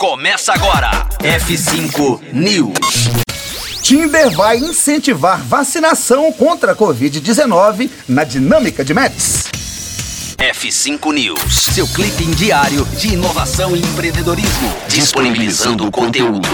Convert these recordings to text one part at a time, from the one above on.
Começa agora. F5 News. Tinder vai incentivar vacinação contra a Covid-19 na dinâmica de Mets. F5 News, seu clipe diário de inovação e empreendedorismo, disponibilizando o conteúdo.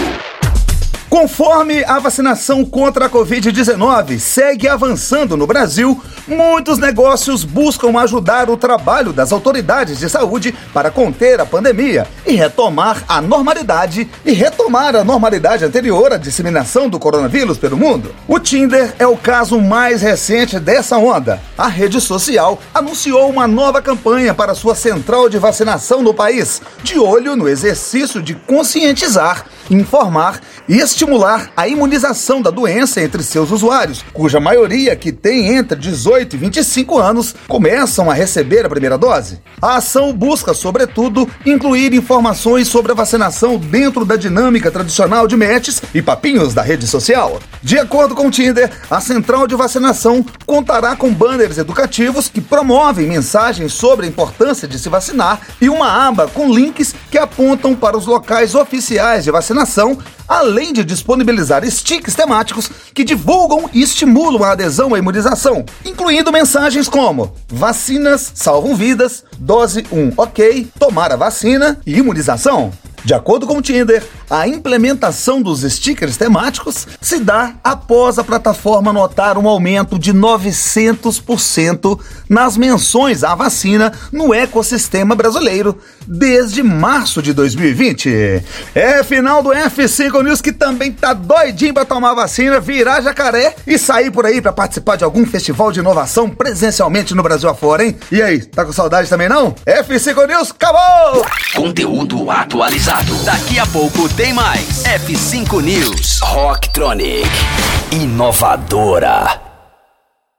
Conforme a vacinação contra a Covid-19 segue avançando no Brasil, muitos negócios buscam ajudar o trabalho das autoridades de saúde para conter a pandemia e retomar a normalidade e retomar a normalidade anterior à disseminação do coronavírus pelo mundo. O Tinder é o caso mais recente dessa onda. A rede social anunciou uma nova campanha para sua central de vacinação no país, de olho no exercício de conscientizar, informar e estimular a imunização da doença entre seus usuários, cuja maioria que tem entre 18 e 25 anos começam a receber a primeira dose. A ação busca, sobretudo, incluir informações sobre a vacinação dentro da dinâmica tradicional de matches e papinhos da rede social. De acordo com o Tinder, a central de vacinação contará com banners educativos que promovem mensagens sobre a importância de se vacinar e uma aba com links que apontam para os locais oficiais de vacinação além de disponibilizar sticks temáticos que divulgam e estimulam a adesão à imunização, incluindo mensagens como vacinas salvam vidas, dose 1 ok, tomar a vacina e imunização. De acordo com o Tinder, a implementação dos stickers temáticos se dá após a plataforma notar um aumento de 900% nas menções à vacina no ecossistema brasileiro desde março de 2020. É final do F5 News que também tá doidinho pra tomar vacina, virar jacaré e sair por aí para participar de algum festival de inovação presencialmente no Brasil afora, hein? E aí, tá com saudade também não? F5 News, acabou! Conteúdo atualizado. Daqui a pouco tem mais. F5 News. Rocktronic. Inovadora.